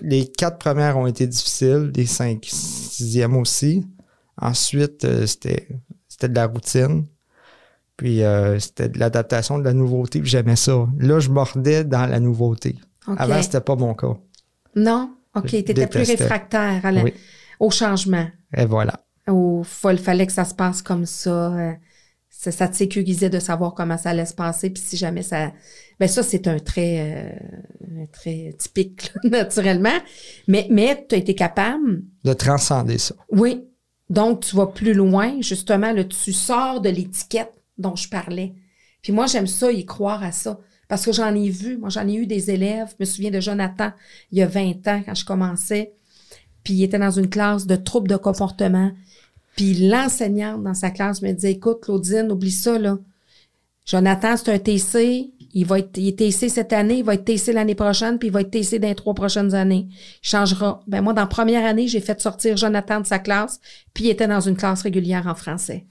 Speaker 2: les quatre premières ont été difficiles, les cinq, sixièmes aussi. Ensuite, euh, c'était, c'était de la routine. Puis euh, c'était de l'adaptation, de la nouveauté. Puis j'aimais ça. Là, je mordais dans la nouveauté. Avant, c'était pas mon cas.
Speaker 1: Non? OK, tu
Speaker 2: Je
Speaker 1: étais plus réfractaire à la-
Speaker 2: Oui.
Speaker 1: au changement.
Speaker 2: Et voilà.
Speaker 1: Il fallait que ça se passe comme ça. Ça, ça te sécurisait de savoir comment ça allait se passer. Puis si jamais ça... Ben ça, c'est un trait, euh, un trait typique, là, *laughs* naturellement. Mais, mais tu as été capable...
Speaker 2: De transcender ça.
Speaker 1: Oui. Donc, tu vas plus loin. Justement, là, tu sors de l'étiquette dont je parlais. Puis moi, j'aime ça, y croire à ça. Parce que j'en ai vu. Moi, j'en ai eu des élèves. Je me souviens de Jonathan, il y a 20 ans, quand je commençais. Puis il était dans une classe de troubles de comportement. Puis l'enseignante dans sa classe me disait, écoute, Claudine, oublie ça, là. Jonathan, c'est un TC. Il va être, il est TC cette année, il va être TC l'année prochaine, puis il va être TC dans les trois prochaines années. Il changera. Ben, moi, dans la première année, j'ai fait sortir Jonathan de sa classe, puis il était dans une classe régulière en français.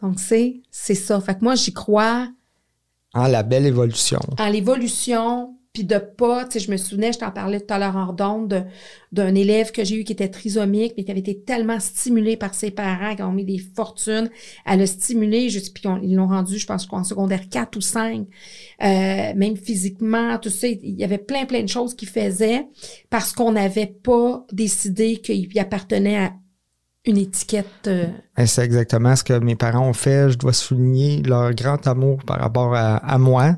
Speaker 1: Donc, c'est, c'est ça. Fait que moi, j'y crois
Speaker 2: En la belle évolution.
Speaker 1: en l'évolution, puis de pas, tu sais, je me souvenais, je t'en parlais tout à l'heure en redonde, de- d'un élève que j'ai eu qui était trisomique, mais qui avait été tellement stimulé par ses parents, qui ont mis des fortunes à le stimuler, juste, puis ils l'ont rendu, je pense, qu'en secondaire 4 ou 5, euh, même physiquement, tout ça, il y avait plein, plein de choses qu'il faisait parce qu'on n'avait pas décidé qu'il appartenait à une étiquette. euh,
Speaker 2: Et C'est exactement ce que mes parents ont fait. Je dois souligner leur grand amour par rapport à moi,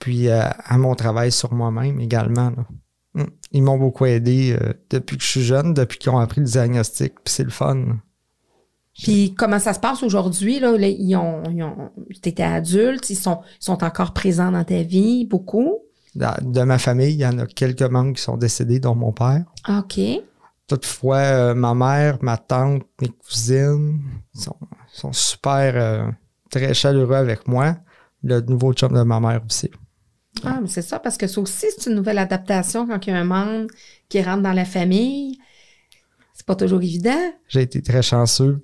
Speaker 2: puis euh, à mon travail sur moi-même également. là. Mm. Ils m'ont beaucoup aidé euh, depuis que je suis jeune, depuis qu'ils ont appris le diagnostic, puis c'est le fun.
Speaker 1: Puis comment ça se passe aujourd'hui? Là, Là, ils ont, ils ont, t'étais adulte, ils sont, ils sont encore présents dans ta vie, beaucoup?
Speaker 2: De ma famille, il y en a quelques membres qui sont décédés, dont mon père.
Speaker 1: OK.
Speaker 2: Toutefois, euh, ma mère, ma tante, mes cousines sont, sont super euh, très chaleureux avec moi. Le nouveau chum de ma mère aussi.
Speaker 1: Ah, mais c'est ça, parce que ça aussi, c'est une nouvelle adaptation quand il y a un membre qui rentre dans la famille. C'est pas toujours évident.
Speaker 2: J'ai été très chanceux.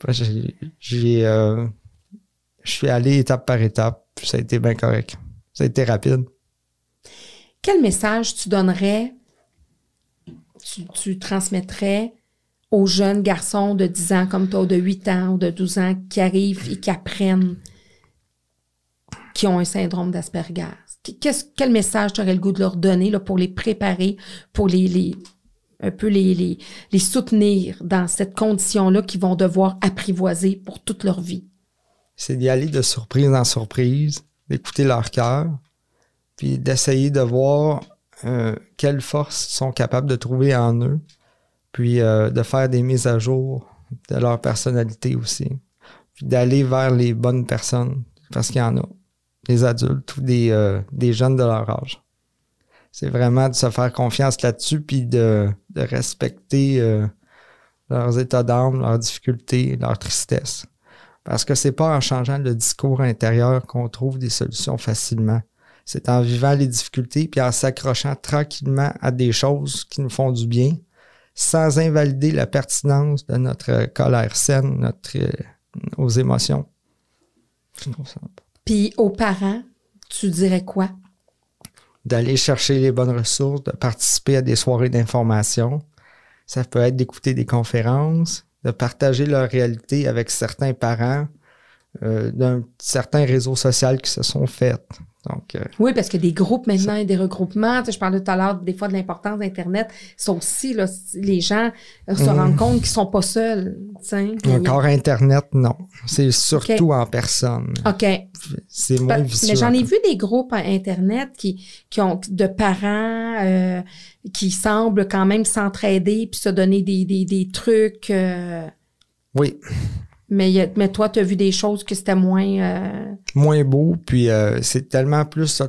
Speaker 2: J'ai, euh, je suis allé étape par étape. Puis ça a été bien correct. Ça a été rapide.
Speaker 1: Quel message tu donnerais, tu, tu transmettrais aux jeunes garçons de 10 ans comme toi, ou de 8 ans, ou de 12 ans, qui arrivent et qui apprennent qui ont un syndrome d'Asperger? Quel message tu aurais le goût de leur donner là, pour les préparer, pour les, un peu les, soutenir dans cette condition-là qu'ils vont devoir apprivoiser pour toute leur vie?
Speaker 2: C'est d'y aller de surprise en surprise, d'écouter leur cœur, puis d'essayer de voir euh, quelles forces ils sont capables de trouver en eux, puis euh, de faire des mises à jour de leur personnalité aussi, puis d'aller vers les bonnes personnes, parce qu'il y en a, des adultes ou des, euh, des jeunes de leur âge. C'est vraiment de se faire confiance là-dessus, puis de, de respecter euh, leurs états d'âme, leurs difficultés, leur tristesse. Parce que c'est pas en changeant le discours intérieur qu'on trouve des solutions facilement. C'est en vivant les difficultés puis en s'accrochant tranquillement à des choses qui nous font du bien, sans invalider la pertinence de notre colère saine, notre, euh, aux émotions.
Speaker 1: Puis aux parents, tu dirais quoi?
Speaker 2: D'aller chercher les bonnes ressources, de participer à des soirées d'information. Ça peut être d'écouter des conférences, de partager leur réalité avec certains parents euh, d'un certain réseau social qui se sont faits. Donc, euh,
Speaker 1: Oui, parce que des groupes maintenant et des regroupements, tu sais, je parlais tout à l'heure des fois de l'importance d'Internet, ça aussi, là, les gens euh, se
Speaker 2: Mhm.
Speaker 1: rendent compte qu'ils sont pas seuls. tu sais. Puis-
Speaker 2: encore Internet, non. C'est surtout en personne.
Speaker 1: OK.
Speaker 2: C'est moins vicieux.
Speaker 1: Mais j'en ai vu des groupes à Internet qui, qui ont de parents euh, qui semblent quand même s'entraider puis se donner des, des, des trucs. euh,
Speaker 2: Oui,
Speaker 1: mais, mais toi, tu as vu des choses que c'était moins. euh,
Speaker 2: moins beau, puis euh, c'est tellement plus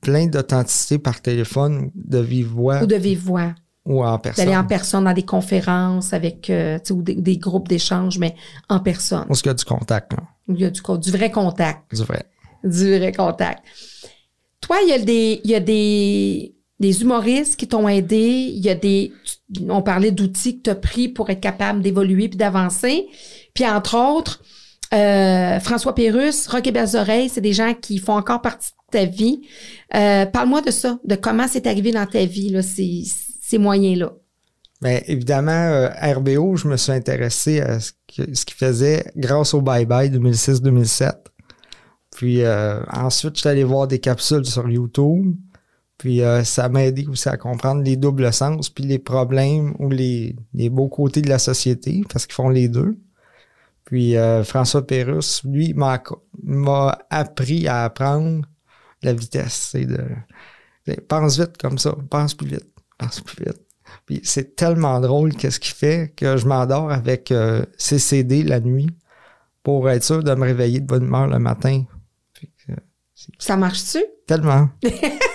Speaker 2: plein d'authenticité par téléphone, de vive voix
Speaker 1: ou de vive voix.
Speaker 2: ou en personne.
Speaker 1: D'aller en personne dans des conférences avec euh, tu sais, ou des, des groupes d'échange, mais en personne.
Speaker 2: Est-ce qu'il y a du contact, là?
Speaker 1: Il y a du, du vrai contact.
Speaker 2: Du vrai.
Speaker 1: Du vrai contact. Toi, il y a des, il y a des, des humoristes qui t'ont aidé. Il y a des, on parlait d'outils que tu as pris pour être capable d'évoluer puis d'avancer. Puis entre autres, euh, François Pérus, Rock et Belles Oreilles, c'est des gens qui font encore partie de ta vie. Euh, Parle-moi de ça, de comment c'est arrivé dans ta vie, là, ces, moyens-là.
Speaker 2: Bien, évidemment, euh, RBO, je me suis intéressé à ce que- ce qu'il faisait grâce au Bye Bye 2006-2007. Puis ensuite, je suis allé voir des capsules sur YouTube. Puis euh, ça m'a aidé aussi à comprendre les doubles sens, puis les problèmes ou les, les beaux côtés de la société, parce qu'ils font les deux. Puis euh, François Pérusse, lui, m'a appris à apprendre la vitesse. C'est de, de- pense vite comme ça, pense plus vite, pense plus vite. Puis c'est tellement drôle qu'est-ce qu'il fait que je m'endors avec euh, CCD la nuit pour être sûr de me réveiller de bonne humeur le matin. Euh,
Speaker 1: Ça marche-tu?
Speaker 2: tellement. *laughs*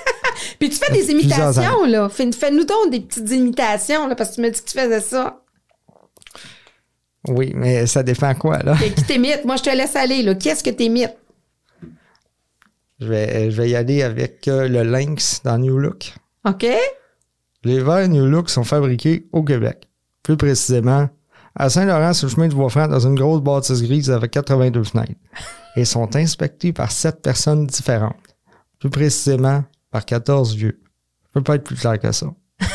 Speaker 1: Puis tu fais des imitations, là. Fais- Fais-nous donc des petites imitations, là, parce que tu me dis que tu faisais ça.
Speaker 2: Oui, mais ça dépend quoi, là.
Speaker 1: Qui *laughs* t'imite? Moi, je te laisse aller, là. Qu'est-ce que t'imites?
Speaker 2: Je vais, je vais y aller avec euh, le Lynx dans New Look.
Speaker 1: OK?
Speaker 2: Les verres New Look sont fabriqués au Québec. Plus précisément, à Saint-Laurent, sur le chemin du Bois-Franc, dans une grosse bâtisse grise avec 82 fenêtres. Et sont inspectés par sept personnes différentes. Plus précisément, par 14 vieux. Je peux pas être plus clair que ça. *laughs*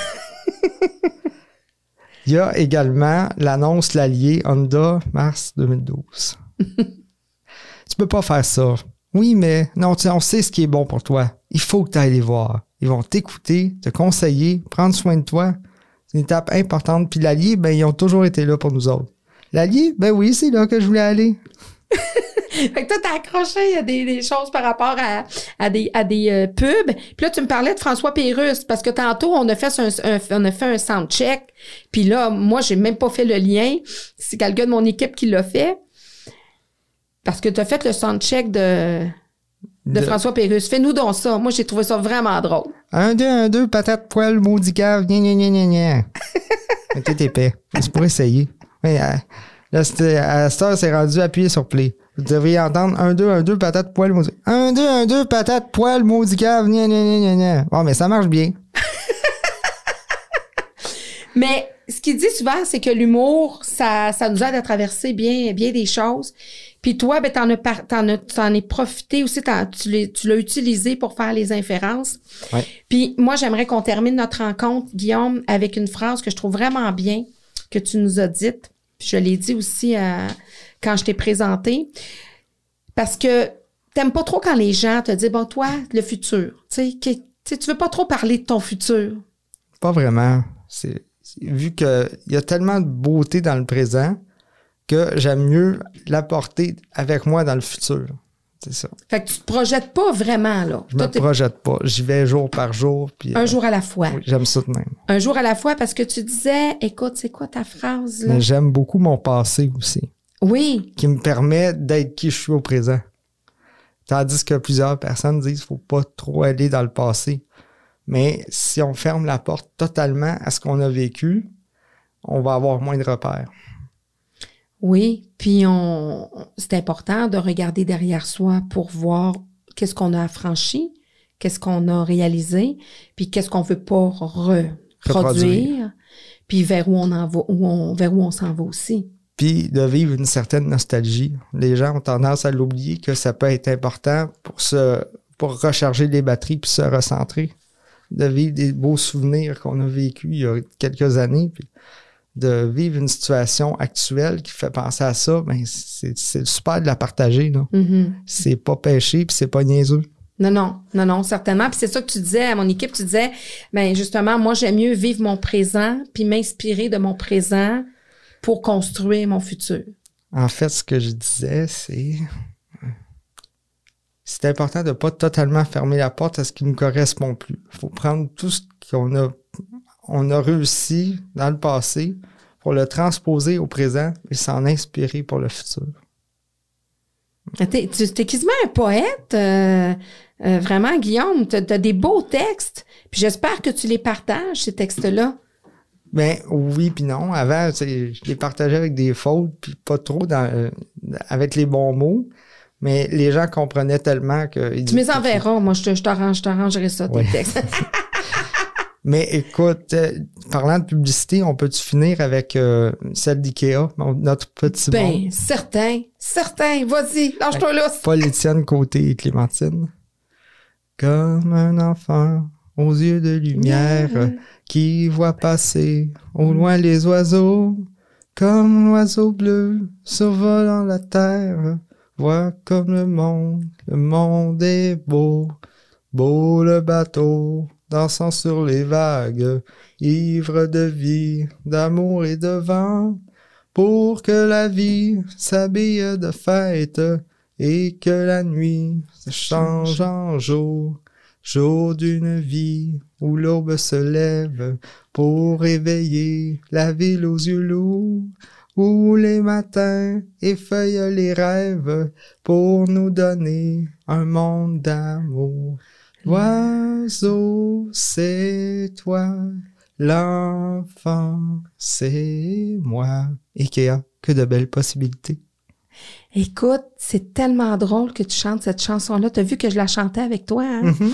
Speaker 2: Il y a également l'annonce L'Allier Honda mars 2012. *laughs* tu peux pas faire ça. Oui, mais non, on sait ce qui est bon pour toi. Il faut que tu ailles les voir. Ils vont t'écouter, te conseiller, prendre soin de toi. C'est une étape importante. Puis l'Allier, ben, ils ont toujours été là pour nous autres. L'Allier, ben oui, c'est là que je voulais aller. *laughs*
Speaker 1: Fait que toi, t'as accroché à des, des choses par rapport à, à des, à des euh, pubs. Puis là, tu me parlais de François Pérusse, parce que tantôt, on a fait un, un- on a fait un soundcheck. Puis là, moi, j'ai même pas fait le lien. C'est quelqu'un de mon équipe qui l'a fait. Parce que tu as fait le soundcheck de de, François Pérusse. Fais-nous donc ça. Moi, j'ai trouvé ça vraiment drôle.
Speaker 2: Un, deux, un, deux, patate, poêle, maudit cave, gna, gna, gna, gna, gna. Mettez épais. C'est pour essayer. Mais, euh, là, c'était, à cette heure, c'est rendu appuyé sur play. Vous devriez entendre un, deux, un, deux, patate, poêle, maudit. Un, deux, un, deux, patate, poêle, maudit cave, gna, gna, gna. Bon, mais ça marche bien. *laughs*
Speaker 1: Mais ce qu'il dit souvent, c'est que l'humour, ça, ça nous aide à traverser bien, bien des choses. Puis toi, ben, t'en as, par- t'en as, t'en es profité aussi, tu l'as, tu l'as utilisé pour faire les inférences.
Speaker 2: Ouais.
Speaker 1: Puis moi, j'aimerais qu'on termine notre rencontre, Guillaume, avec une phrase que je trouve vraiment bien, que tu nous as dite. Puis je l'ai dit aussi euh, quand je t'ai présenté. Parce que t'aimes pas trop quand les gens te disent, bon, toi, le futur. Tu sais, tu veux pas trop parler de ton futur.
Speaker 2: Pas vraiment. C'est, vu qu'il y a tellement de beauté dans le présent que j'aime mieux l'apporter avec moi dans le futur. C'est ça.
Speaker 1: Fait que tu te projettes pas vraiment, là.
Speaker 2: Je
Speaker 1: Toi,
Speaker 2: me projette pas. J'y vais jour par jour. Puis,
Speaker 1: un
Speaker 2: euh,
Speaker 1: jour à la fois.
Speaker 2: oui, j'aime ça de même.
Speaker 1: Un jour à la fois parce que tu disais, écoute, c'est quoi ta phrase, là?
Speaker 2: J'aime beaucoup mon passé aussi,
Speaker 1: Oui,
Speaker 2: qui me permet d'être qui je suis au présent. Tandis que plusieurs personnes disent qu'il faut pas trop aller dans le passé. Mais si on ferme la porte totalement à ce qu'on a vécu, on va avoir moins de repères.
Speaker 1: oui. Puis on, c'est important de regarder derrière soi pour voir qu'est-ce qu'on a affranchi, qu'est-ce qu'on a réalisé, puis qu'est-ce qu'on veut pas re- reproduire, puis vers où on en va, où on, vers où on s'en va aussi.
Speaker 2: Puis de vivre une certaine nostalgie. Les gens ont tendance à l'oublier que ça peut être important pour se pour recharger les batteries puis se recentrer. De vivre des beaux souvenirs qu'on a vécus il y a quelques années. Puis de vivre une situation actuelle qui fait penser à ça, ben c'est super de la partager.
Speaker 1: Mhm.
Speaker 2: C'est pas péché puis c'est pas niaiseux.
Speaker 1: Non, non, non, non, certainement. Puis c'est ça que tu disais à mon équipe, tu disais, ben justement, moi j'aime mieux vivre mon présent, puis m'inspirer de mon présent pour construire mon futur.
Speaker 2: En fait, ce que je disais, c'est. C'est important de ne pas totalement fermer la porte à ce qui ne nous correspond plus. Il faut prendre tout ce qu'on a, on a réussi dans le passé pour le transposer au présent et s'en inspirer pour le futur.
Speaker 1: T'es, tu es quasiment un poète, euh, euh, vraiment, Guillaume. Tu as des beaux textes. Puis j'espère que tu les partages, ces textes-là.
Speaker 2: Ben oui puis non. Avant, je les partageais avec des fautes, puis pas trop dans, euh, avec les bons mots. Mais les gens comprenaient tellement que.
Speaker 1: Tu me enverras. Moi, je, t'arrange, je t'arrangerai ça, tes
Speaker 2: Ouais.
Speaker 1: textes. *laughs* *laughs*
Speaker 2: Mais écoute, euh, parlant de publicité, on peut-tu finir avec euh, celle d'IKEA, notre petit monde?
Speaker 1: ben, certain, certain. Vas-y, lâche-toi là.
Speaker 2: Paul Étienne Côté et Clémentine. Comme un enfant aux yeux de lumière qui voit passer au loin les oiseaux, comme l'oiseau bleu survolant la terre. Vois comme le monde, le monde est beau, beau le bateau, dansant sur les vagues, ivre de vie, d'amour et de vent, pour que la vie s'habille de fête et que la nuit se change en jour, jour d'une vie où l'aube se lève pour réveiller la ville aux yeux lourds, où les matins effeuillent les rêves pour nous donner un monde d'amour. L'oiseau, c'est toi, l'enfant, c'est moi. Ikea, que de belles possibilités.
Speaker 1: Écoute, c'est tellement drôle que tu chantes cette chanson-là. T'as vu que je la chantais avec toi, hein?
Speaker 2: Mhm.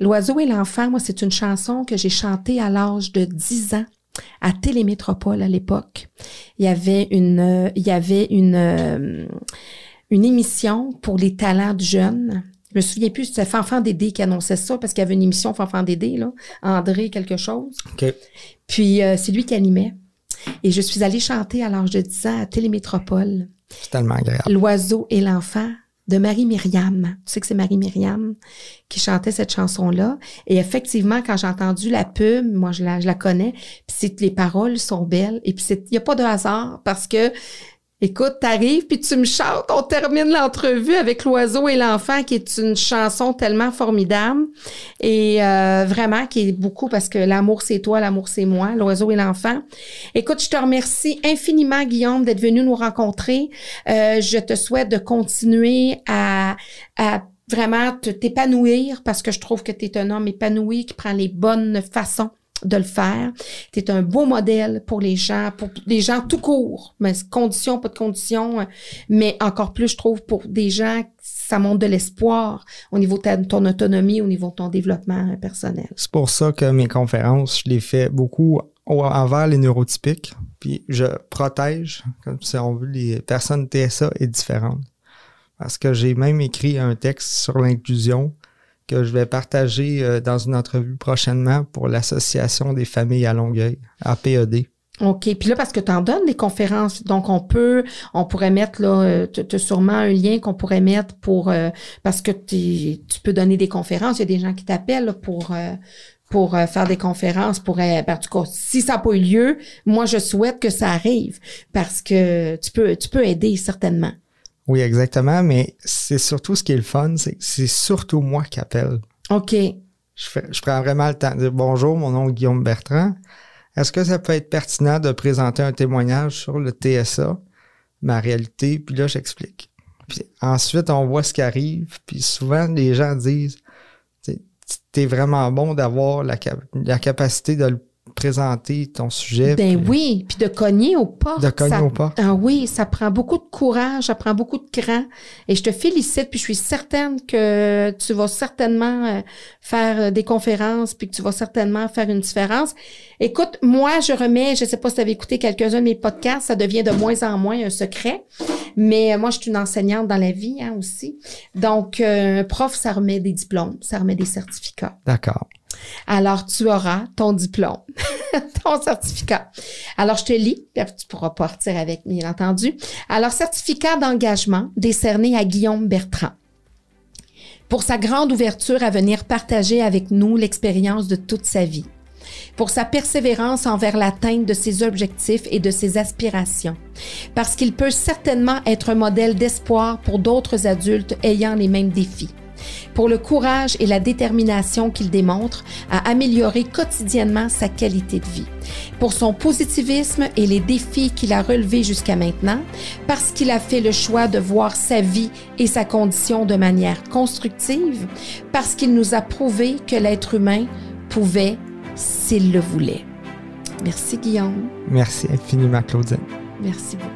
Speaker 1: L'oiseau et l'enfant, moi, c'est une chanson que j'ai chantée à l'âge de 10 ans à Télémétropole à l'époque. Il y avait une, euh, il y avait une, euh, une émission pour les talents de jeunes. Je me souviens plus, c'était Fanfan Dédé qui annonçait ça parce qu'il y avait une émission Fanfan Dédé, là. André quelque chose.
Speaker 2: OK.
Speaker 1: Puis, euh, c'est lui qui animait. Et je suis allée chanter à l'âge de 10 ans à Télémétropole.
Speaker 2: C'est tellement agréable.
Speaker 1: L'oiseau et l'enfant de Marie-Myriam. Tu sais que c'est Marie-Myriam qui chantait cette chanson-là. Et effectivement, quand j'ai entendu la pub, moi, je la, je la connais, puis les paroles sont belles. Et puis, il n'y a pas de hasard parce que, écoute, t'arrives puis tu me chantes. On termine l'entrevue avec l'oiseau et l'enfant, qui est une chanson tellement formidable. Et euh, vraiment, qui est beaucoup parce que l'amour, c'est toi, l'amour, c'est moi, l'oiseau et l'enfant. Écoute, je te remercie infiniment, Guillaume, d'être venu nous rencontrer. Euh, je te souhaite de continuer à, à vraiment t'épanouir parce que je trouve que tu es un homme épanoui qui prend les bonnes façons de le faire. Tu un beau modèle pour les gens, pour les gens tout court, mais conditions, pas de conditions, mais encore plus, je trouve, pour des gens, ça montre de l'espoir au niveau de ton autonomie, au niveau de ton développement personnel.
Speaker 2: C'est pour ça que mes conférences, je les fais beaucoup envers les neurotypiques, puis je protège, comme si on veut, les personnes TSA est différentes. Parce que j'ai même écrit un texte sur l'inclusion que je vais partager euh, dans une entrevue prochainement pour l'Association des familles à Longueuil, APED.
Speaker 1: OK. Puis là, parce que tu en donnes des conférences, donc on peut, on pourrait mettre là, euh, tu as sûrement un lien qu'on pourrait mettre pour, euh, parce que tu peux donner des conférences. Il y a des gens qui t'appellent pour, pour faire des conférences. Pour, ben, en tout cas, si ça n'a pas eu lieu, moi, je souhaite que ça arrive parce que tu peux, tu peux aider certainement.
Speaker 2: Oui, exactement, mais c'est surtout ce qui est le fun, c'est c'est surtout moi qui appelle.
Speaker 1: OK.
Speaker 2: Je, fais, je prends vraiment le temps de dire bonjour, mon nom est Guillaume Bertrand. Est-ce que ça peut être pertinent de présenter un témoignage sur le TSA, ma réalité, puis là, j'explique. Puis ensuite, on voit ce qui arrive, puis souvent, les gens disent, t'es vraiment bon d'avoir la, la capacité de le présenter ton sujet.
Speaker 1: Ben oui, puis de cogner au pas.
Speaker 2: De cogner au pas.
Speaker 1: Ah oui, ça prend beaucoup de courage, ça prend beaucoup de cran. Et je te félicite, puis je suis certaine que tu vas certainement euh, faire euh, des conférences, puis que tu vas certainement faire une différence. Écoute, moi, je remets, je sais pas si tu avais écouté quelques-uns de mes podcasts, ça devient de moins en moins un secret. Mais euh, moi, je suis une enseignante dans la vie hein, aussi. Donc, un prof, ça remet des diplômes, ça remet des certificats.
Speaker 2: D'accord.
Speaker 1: Alors, tu auras ton diplôme, *laughs* ton certificat. Alors, je te lis, tu pourras partir avec, bien entendu. Alors, certificat d'engagement décerné à Guillaume Bertrand pour sa grande ouverture à venir partager avec nous l'expérience de toute sa vie, pour sa persévérance envers l'atteinte de ses objectifs et de ses aspirations, parce qu'il peut certainement être un modèle d'espoir pour d'autres adultes ayant les mêmes défis pour le courage et la détermination qu'il démontre à améliorer quotidiennement sa qualité de vie, pour son positivisme et les défis qu'il a relevés jusqu'à maintenant, parce qu'il a fait le choix de voir sa vie et sa condition de manière constructive, parce qu'il nous a prouvé que l'être humain pouvait s'il le voulait. Merci Guillaume.
Speaker 2: Merci infiniment Claudine.
Speaker 1: Merci beaucoup.